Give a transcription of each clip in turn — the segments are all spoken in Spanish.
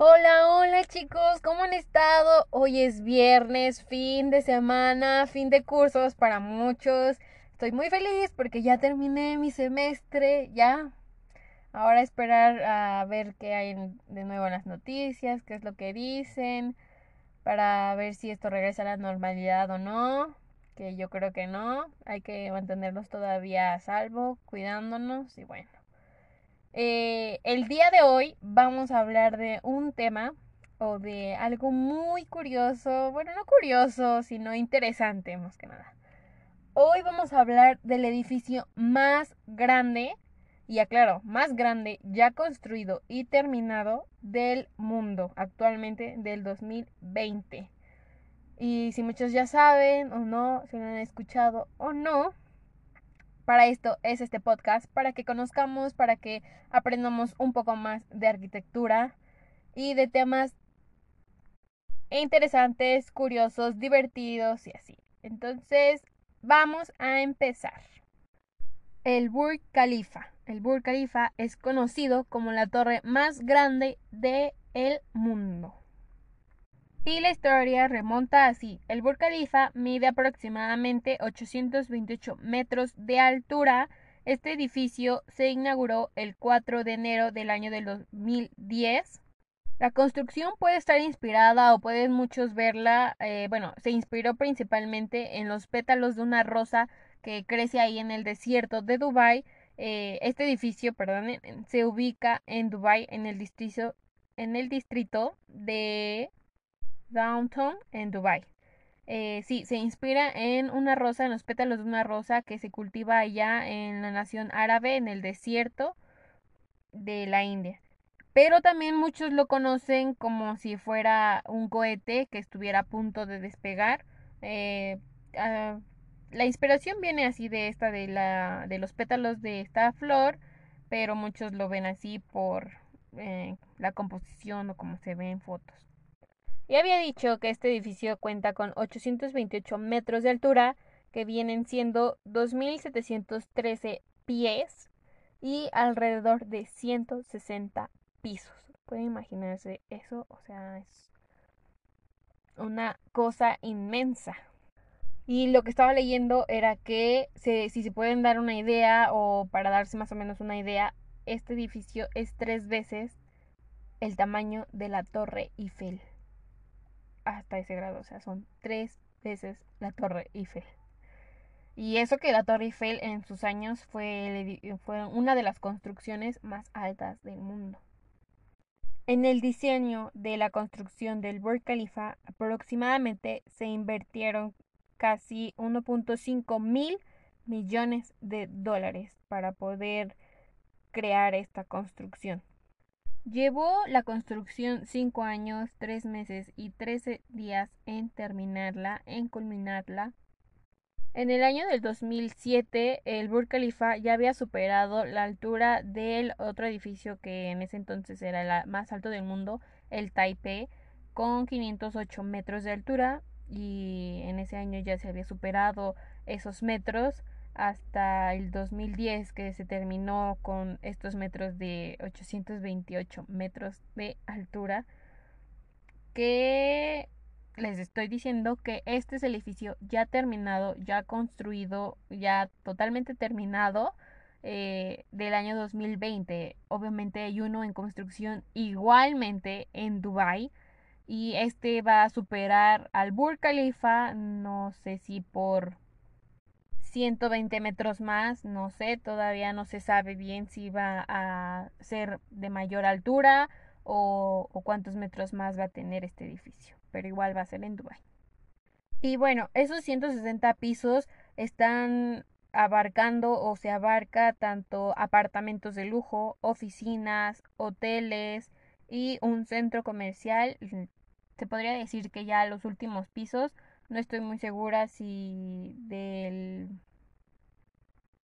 Hola, hola chicos, ¿cómo han estado? Hoy es viernes, fin de semana, fin de cursos para muchos. Estoy muy feliz porque ya terminé mi semestre, ya. Ahora esperar a ver qué hay de nuevo en las noticias, qué es lo que dicen, para ver si esto regresa a la normalidad o no, que yo creo que no. Hay que mantenerlos todavía a salvo, cuidándonos y bueno. Eh, el día de hoy vamos a hablar de un tema o de algo muy curioso, bueno, no curioso, sino interesante más que nada. Hoy vamos a hablar del edificio más grande, y aclaro, más grande ya construido y terminado del mundo actualmente del 2020. Y si muchos ya saben o no, si lo han escuchado o no, para esto es este podcast, para que conozcamos, para que aprendamos un poco más de arquitectura y de temas interesantes, curiosos, divertidos y así. Entonces, vamos a empezar. El Burj Khalifa. El Burj Khalifa es conocido como la torre más grande del mundo. Y la historia remonta así. El Burj Khalifa mide aproximadamente 828 metros de altura. Este edificio se inauguró el 4 de enero del año del 2010. La construcción puede estar inspirada o pueden muchos verla, eh, bueno, se inspiró principalmente en los pétalos de una rosa que crece ahí en el desierto de Dubai. Eh, este edificio, perdón, se ubica en Dubai, en el distrito, en el distrito de Downtown en Dubai. Eh, sí, se inspira en una rosa, en los pétalos de una rosa que se cultiva allá en la nación árabe, en el desierto de la India. Pero también muchos lo conocen como si fuera un cohete que estuviera a punto de despegar. Eh, ah, la inspiración viene así de esta, de, la, de los pétalos de esta flor, pero muchos lo ven así por eh, la composición o como se ve en fotos. Y había dicho que este edificio cuenta con 828 metros de altura, que vienen siendo 2.713 pies y alrededor de 160 pisos. Pueden imaginarse eso, o sea, es una cosa inmensa. Y lo que estaba leyendo era que si se pueden dar una idea o para darse más o menos una idea, este edificio es tres veces el tamaño de la Torre Eiffel ese grado, o sea, son tres veces la Torre Eiffel. Y eso que la Torre Eiffel en sus años fue, fue una de las construcciones más altas del mundo. En el diseño de la construcción del Burj Khalifa aproximadamente se invirtieron casi 1.5 mil millones de dólares para poder crear esta construcción. Llevó la construcción 5 años, 3 meses y 13 días en terminarla, en culminarla. En el año del 2007, el Burj Khalifa ya había superado la altura del otro edificio que en ese entonces era el más alto del mundo, el Taipei, con 508 metros de altura y en ese año ya se había superado esos metros hasta el 2010 que se terminó con estos metros de 828 metros de altura que les estoy diciendo que este es el edificio ya terminado, ya construido, ya totalmente terminado eh, del año 2020. Obviamente hay uno en construcción igualmente en Dubai y este va a superar al Burj Khalifa, no sé si por 120 metros más, no sé, todavía no se sabe bien si va a ser de mayor altura o, cuántos metros más va a tener este edificio, pero igual va a ser en Dubai. Y bueno, esos 160 pisos están abarcando o se abarca tanto apartamentos de lujo, oficinas, hoteles y un centro comercial. Se podría decir que ya los últimos pisos, no estoy muy segura si del,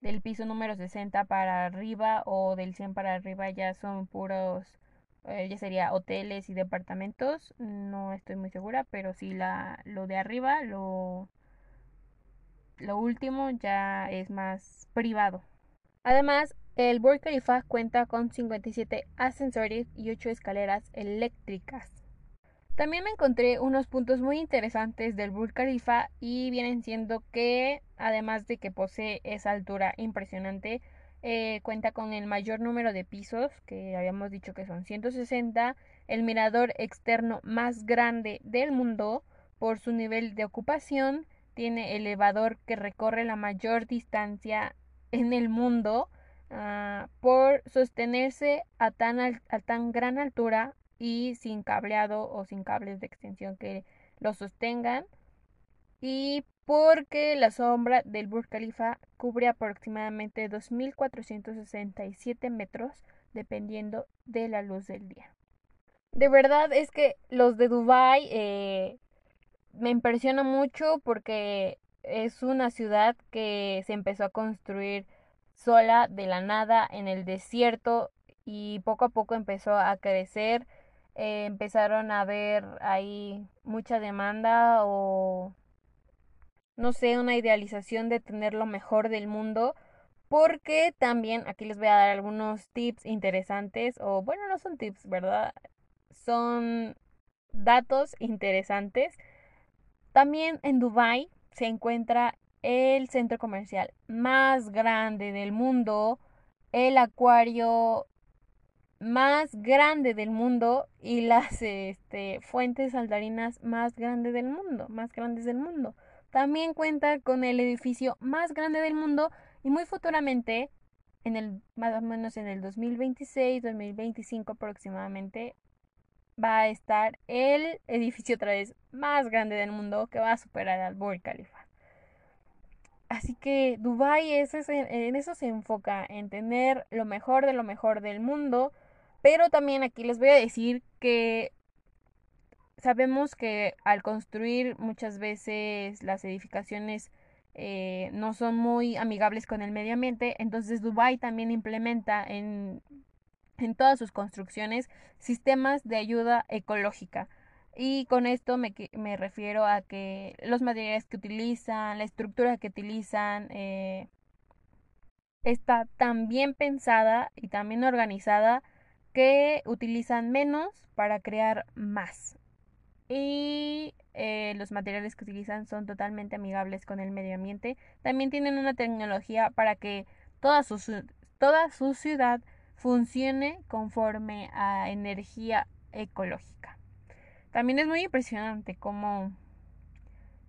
del piso número 60 para arriba o del 100 para arriba ya son puros, eh, ya sería hoteles y departamentos, no estoy muy segura, pero sí la, lo de arriba, lo lo último ya es más privado. Además, el Burj Khalifa cuenta con 57 ascensores y 8 escaleras eléctricas. También me encontré unos puntos muy interesantes del Burj Khalifa y vienen siendo que, además de que posee esa altura impresionante, eh, cuenta con el mayor número de pisos, que habíamos dicho que son 160, el mirador externo más grande del mundo por su nivel de ocupación, tiene elevador que recorre la mayor distancia en el mundo ah, por sostenerse a tan, a tan gran altura y sin cableado o sin cables de extensión que lo sostengan y porque la sombra del Burj Khalifa cubre aproximadamente 2.467 metros dependiendo de la luz del día. De verdad es que los de Dubai eh, me impresiona mucho porque es una ciudad que se empezó a construir sola de la nada en el desierto y poco a poco empezó a crecer. Eh, empezaron a ver ahí mucha demanda o no sé, una idealización de tener lo mejor del mundo. Porque también aquí les voy a dar algunos tips interesantes, o bueno, no son tips, ¿verdad? Son datos interesantes también en Dubai se encuentra el centro comercial más grande del mundo, el acuario más grande del mundo y las este, fuentes saltarinas más grandes del mundo, más grandes del mundo. También cuenta con el edificio más grande del mundo y muy futuramente, en el, más o menos en el 2026, 2025 aproximadamente, va a estar el edificio otra vez más grande del mundo que va a superar al Burj Khalifa. Así que Dubai es, en eso se enfoca, en tener lo mejor de lo mejor del mundo. Pero también aquí les voy a decir que sabemos que al construir muchas veces las edificaciones eh, no son muy amigables con el medio ambiente. Entonces Dubai también implementa en en todas sus construcciones sistemas de ayuda ecológica. Y con esto me, me refiero a que los materiales que utilizan, la estructura que utilizan, eh, está tan bien pensada y tan bien organizada que utilizan menos para crear más. Y eh, los materiales que utilizan son totalmente amigables con el medio ambiente. También tienen una tecnología para que toda su, toda su ciudad funcione conforme a energía ecológica. También es muy impresionante cómo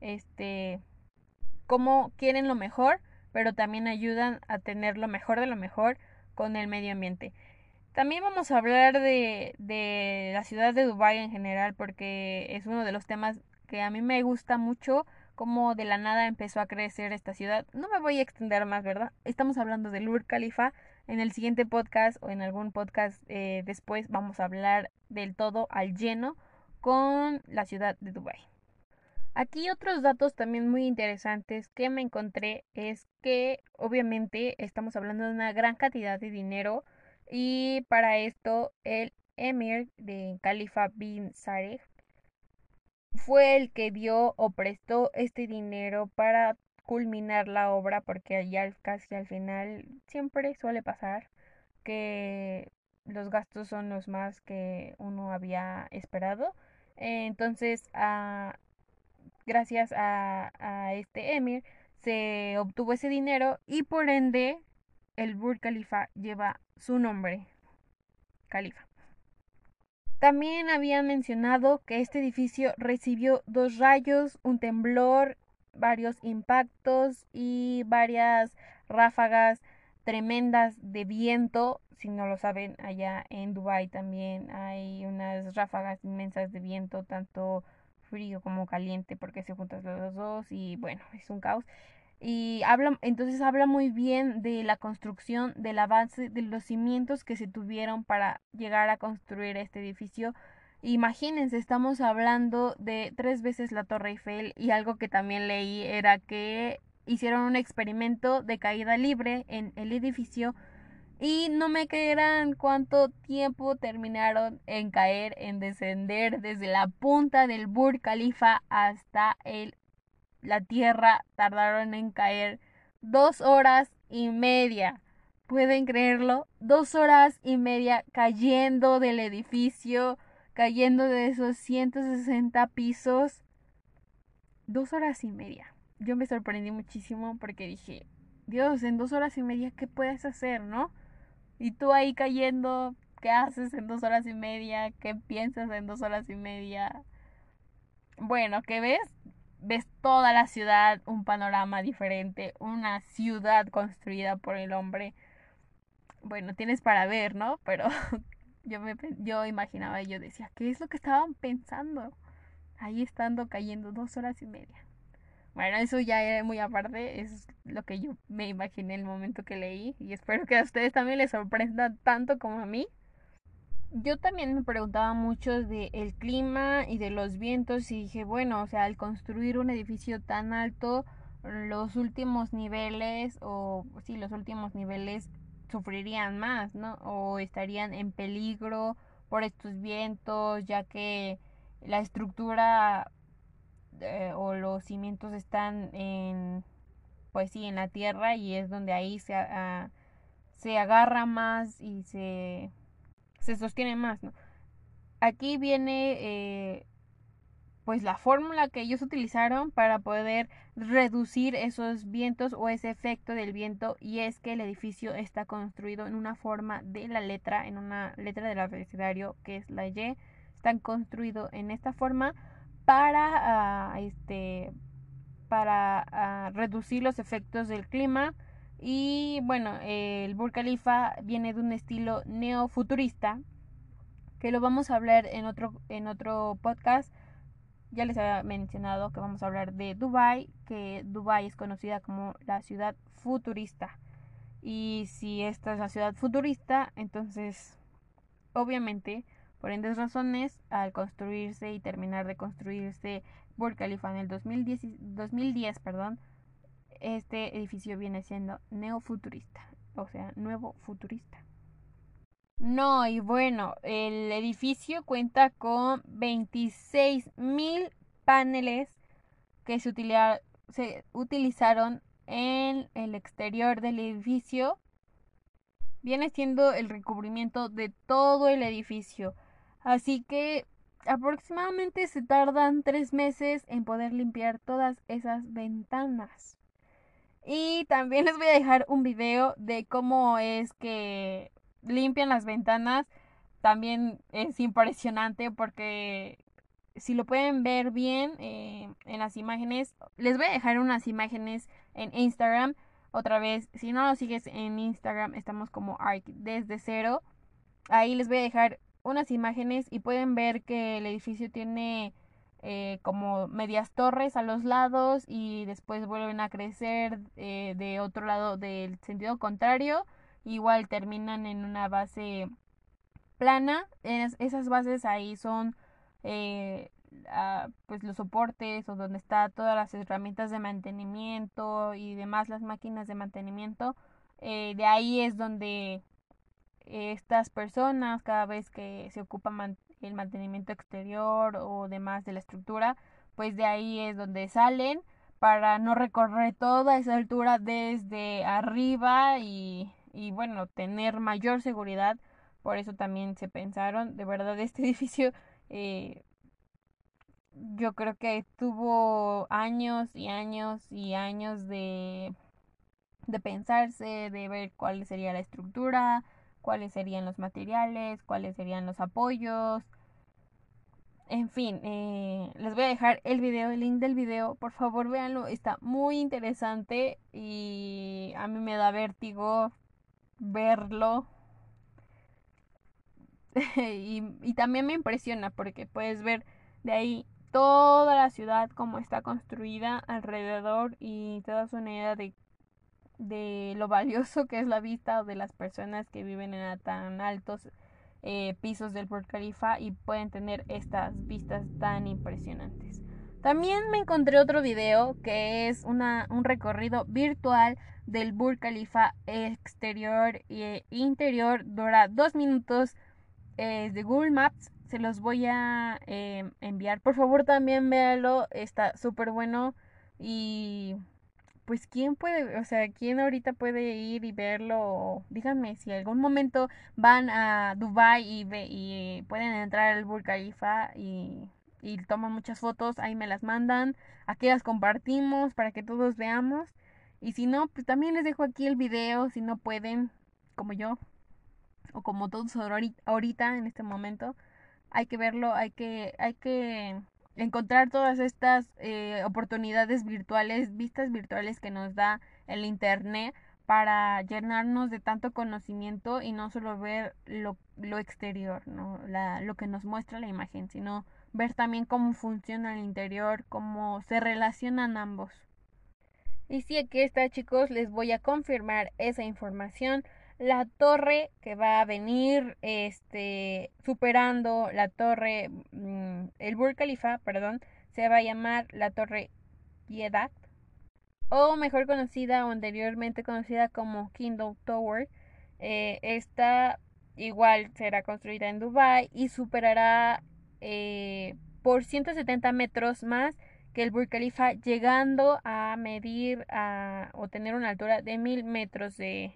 este cómo quieren lo mejor, pero también ayudan a tener lo mejor de lo mejor con el medio ambiente. También vamos a hablar de, de la ciudad de Dubái en general porque es uno de los temas que a mí me gusta mucho cómo de la nada empezó a crecer esta ciudad. No me voy a extender más, ¿verdad? Estamos hablando del Burj Khalifa, en el siguiente podcast o en algún podcast eh, después vamos a hablar del todo al lleno con la ciudad de Dubai. Aquí otros datos también muy interesantes que me encontré es que obviamente estamos hablando de una gran cantidad de dinero y para esto el emir de Khalifa bin Sareh fue el que dio o prestó este dinero para culminar la obra porque ya casi al final siempre suele pasar que los gastos son los más que uno había esperado. entonces, ah, gracias a, a, este emir se obtuvo ese dinero y por ende el Burj Khalifa lleva su nombre, Khalifa. También habían mencionado que este edificio recibió dos rayos, un temblor varios impactos y varias ráfagas tremendas de viento. Si no lo saben, allá en Dubai también hay unas ráfagas inmensas de viento, tanto frío como caliente, porque se juntan los dos y bueno, es un caos. Y habla, entonces habla muy bien de la construcción, del avance, de los cimientos que se tuvieron para llegar a construir este edificio. Imagínense, estamos hablando de tres veces la Torre Eiffel y algo que también leí era que hicieron un experimento de caída libre en el edificio y no me creerán cuánto tiempo terminaron en caer, en descender desde la punta del Burj Khalifa hasta el, la tierra. Tardaron en caer dos horas y media. ¿Pueden creerlo? Dos horas y media cayendo del edificio, cayendo de esos 160 pisos. Dos horas y media. Yo me sorprendí muchísimo porque dije, Dios, en dos horas y media, ¿qué puedes hacer, no? Y tú ahí cayendo, ¿qué haces en dos horas y media? ¿Qué piensas en dos horas y media? Bueno, ¿qué ves? Ves toda la ciudad, un panorama diferente, una ciudad construida por el hombre. Bueno, tienes para ver, ¿no? Pero yo me yo imaginaba y yo decía, ¿qué es lo que estaban pensando? Ahí estando cayendo dos horas y media. Bueno, eso ya era muy aparte, es lo que yo me imaginé el momento que leí y espero que a ustedes también les sorprenda tanto como a mí. Yo también me preguntaba mucho del el clima y de los vientos y dije, bueno, o sea, al construir un edificio tan alto, los últimos niveles o sí, los últimos niveles sufrirían más, ¿no? O estarían en peligro por estos vientos, ya que la estructura eh, o los cimientos están en pues sí en la tierra y es donde ahí se, se agarra más y se, se sostiene más ¿no? aquí viene eh, pues la fórmula que ellos utilizaron para poder reducir esos vientos o ese efecto del viento y es que el edificio está construido en una forma de la letra, en una letra del abecedario que es la Y, están construidos en esta forma para, ah, este, para ah, reducir los efectos del clima. Y bueno, el Burj Khalifa viene de un estilo neofuturista, que lo vamos a hablar en otro, en otro podcast. Ya les había mencionado que vamos a hablar de Dubai, que Dubai es conocida como la ciudad futurista. Y si esta es la ciudad futurista, entonces obviamente por endes razones, al construirse y terminar de construirse Burj Khalifa en el 2010, 2010 perdón, este edificio viene siendo neofuturista, o sea, nuevo futurista. No, y bueno, el edificio cuenta con 26 mil paneles que se, se utilizaron en el exterior del edificio. Viene siendo el recubrimiento de todo el edificio. Así que aproximadamente se tardan tres meses en poder limpiar todas esas ventanas. Y también les voy a dejar un video de cómo es que limpian las ventanas. También es impresionante porque si lo pueden ver bien eh, en las imágenes, les voy a dejar unas imágenes en Instagram. Otra vez, si no lo sigues en Instagram, estamos como Arc desde cero. Ahí les voy a dejar unas imágenes y pueden ver que el edificio tiene eh, como medias torres a los lados y después vuelven a crecer eh, de otro lado del sentido contrario. Igual terminan en una base plana. esas bases ahí son eh, pues los soportes o donde está todas las herramientas de mantenimiento y demás las máquinas de mantenimiento. de ahí es donde estas personas cada vez que se ocupa el mantenimiento exterior o demás de la estructura, pues de ahí es donde salen para no recorrer toda esa altura desde arriba y, y bueno, tener mayor seguridad. Por eso también se pensaron, de verdad, este edificio eh, yo creo que tuvo años y años y años de, de pensarse, de ver cuál sería la estructura, cuáles serían los materiales, cuáles serían los apoyos. En fin, eh, les voy a dejar el video, el link del video. Por favor, véanlo. Está muy interesante y a mí me da vértigo verlo. y, también me impresiona porque puedes ver de ahí toda la ciudad como está construida alrededor y te das una idea de, de lo valioso que es la vista de las personas que viven en tan altos eh, pisos del Burj Khalifa y pueden tener estas vistas tan impresionantes. También me encontré otro video que es una, un recorrido virtual del Burj Khalifa exterior e interior. Dura dos minutos. Es de Google Maps. Se los voy a em, enviar. Por favor también véalo. Está súper bueno. Y pues quién puede, o sea, quién ahorita puede ir y verlo. Díganme si algún momento van a Dubai y, ve, y pueden entrar al Burj Khalifa y y toman muchas fotos, ahí me las mandan, aquí las compartimos para que todos veamos. Y si no, pues también les dejo aquí el video, si no pueden, como yo, o como todos ahorita en este momento, hay que verlo, hay que, hay que encontrar todas estas eh, oportunidades virtuales, vistas virtuales que nos da el Internet para llenarnos de tanto conocimiento y no solo ver lo, lo exterior, ¿no? La, lo que nos muestra la imagen, sino ver también cómo funciona el interior, cómo se relacionan ambos. Y si aquí está chicos, les voy a confirmar esa información. La torre que va a venir este, superando la torre, mm, el Burj Khalifa, perdón, se va a llamar la torre Piedad, o mejor conocida o anteriormente conocida como Kingdom Tower. Eh, esta igual será construida en Dubai y superará eh, por 170 metros más que el Burj Khalifa, llegando a medir a, o tener una altura de mil metros de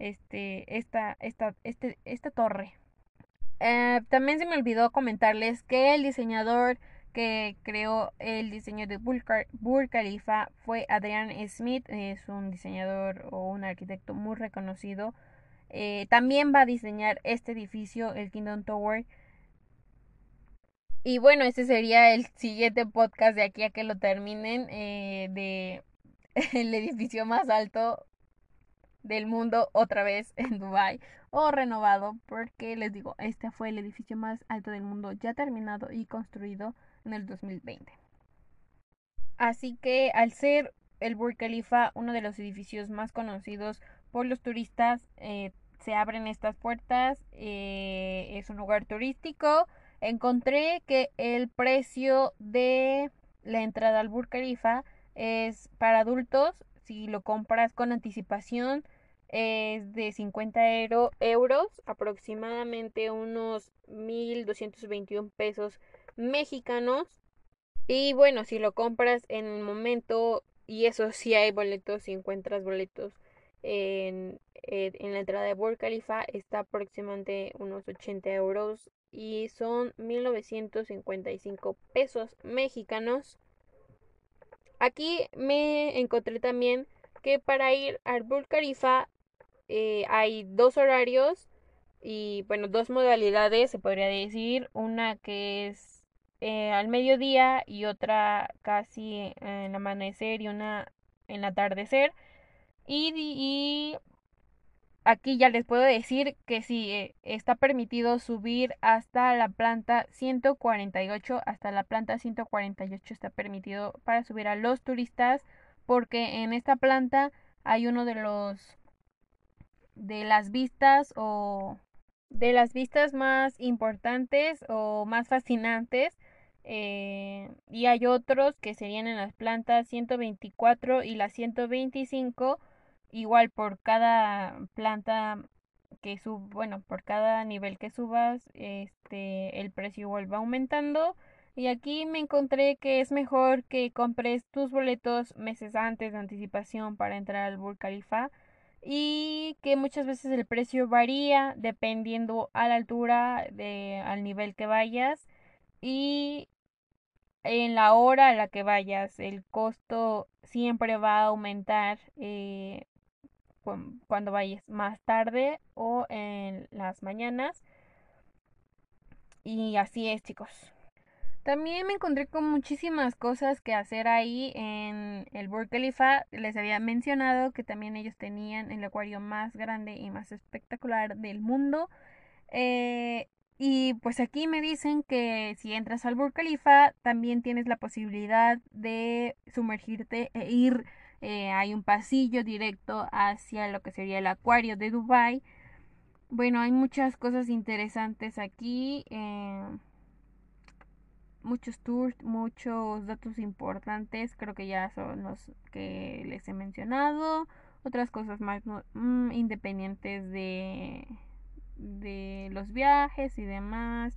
este, esta, esta, este, esta torre. Eh, también se me olvidó comentarles que el diseñador que creó el diseño de Burj Khalifa fue Adrian Smith, es un diseñador o un arquitecto muy reconocido. Eh, también va a diseñar este edificio, el Kingdom Tower, y bueno, ese sería el siguiente podcast de aquí a que lo terminen eh, de el edificio más alto del mundo otra vez en Dubai o renovado porque les digo, este fue el edificio más alto del mundo ya terminado y construido en el 2020. Así que al ser el Burj Khalifa uno de los edificios más conocidos por los turistas, eh, se abren estas puertas, eh, es un lugar turístico, encontré que el precio de la entrada al Burj Khalifa es para adultos, si lo compras con anticipación, es de 50 euros, aproximadamente unos 1.221 pesos mexicanos. Y bueno, si lo compras en el momento, y eso sí hay boletos, si encuentras boletos en, en la entrada de Burj Khalifa, está aproximadamente unos 80 euros y son 1955 pesos mexicanos. Aquí me encontré también que para ir al Burj Khalifa eh, hay dos horarios y bueno, dos modalidades se podría decir. Una que es eh, al mediodía y otra casi en amanecer y una en atardecer. Y, y aquí ya les puedo decir que sí, eh, está permitido subir hasta la planta 148, hasta la planta 148 está permitido para subir a los turistas porque en esta planta hay uno de los de las vistas o de las vistas más importantes o más fascinantes eh, y hay otros que serían en las plantas 124 y la 125 igual por cada planta que sub, bueno, por cada nivel que subas, este, el precio vuelve aumentando. Y aquí me encontré que es mejor que compres tus boletos meses antes de anticipación para entrar al Burj Khalifa y que muchas veces el precio varía dependiendo a la altura de al nivel que vayas y en la hora a la que vayas el costo siempre va a aumentar eh, cuando vayas más tarde o en las mañanas. Y así es, chicos. También me encontré con muchísimas cosas que hacer ahí en el Burj Khalifa. Les había mencionado que también ellos tenían el acuario más grande y más espectacular del mundo. Eh, Y pues aquí me dicen que si entras al Burj Khalifa también tienes la posibilidad de sumergirte e ir. Eh, hay un pasillo directo hacia lo que sería el acuario de Dubai. Bueno, hay muchas cosas interesantes aquí. Eh, muchos tours, muchos datos importantes. Creo que ya son los que les he mencionado. Otras cosas más mm, independientes de de los viajes y demás.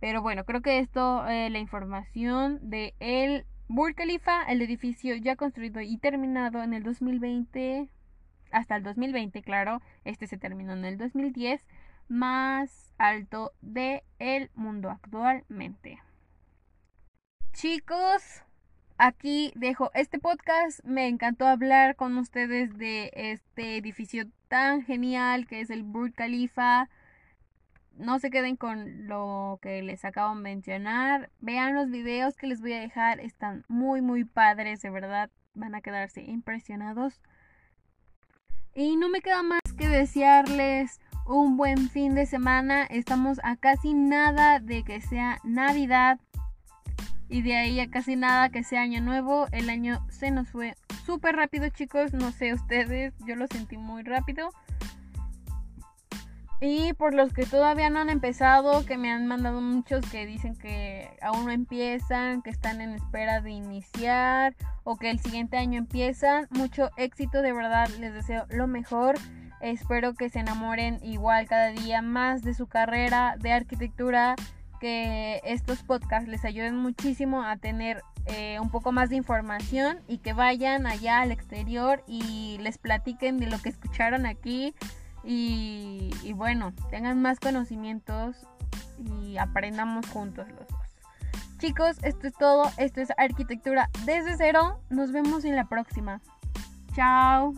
Pero bueno, creo que esto, eh, la información de el Burj Khalifa, el edificio ya construido y terminado en el 2020, hasta el 2020, claro, este se terminó en el 2010, más alto de el mundo actualmente. Chicos, aquí dejo este podcast. Me encantó hablar con ustedes de este edificio tan genial que es el Burj Khalifa. No se queden con lo que les acabo de mencionar. Vean los videos que les voy a dejar. Están muy, muy padres, de verdad. Van a quedarse impresionados. Y no me queda más que desearles un buen fin de semana. Estamos a casi nada de que sea Navidad y de ahí a casi nada que sea año nuevo. El año se nos fue súper rápido, chicos. No sé ustedes, yo lo sentí muy rápido. Y por los que todavía no han empezado, que me han mandado muchos que dicen que aún no empiezan, que están en espera de iniciar o que el siguiente año empiezan, mucho éxito, de verdad les deseo lo mejor. Espero que se enamoren igual cada día más de su carrera de arquitectura que estos podcasts les ayuden muchísimo a tener eh, un poco más de información y que vayan allá al exterior y les platiquen de lo que escucharon aquí y, bueno, tengan más conocimientos y aprendamos juntos los dos. Chicos, esto es todo. Esto es arquitectura desde cero. Nos vemos en la próxima. Chao.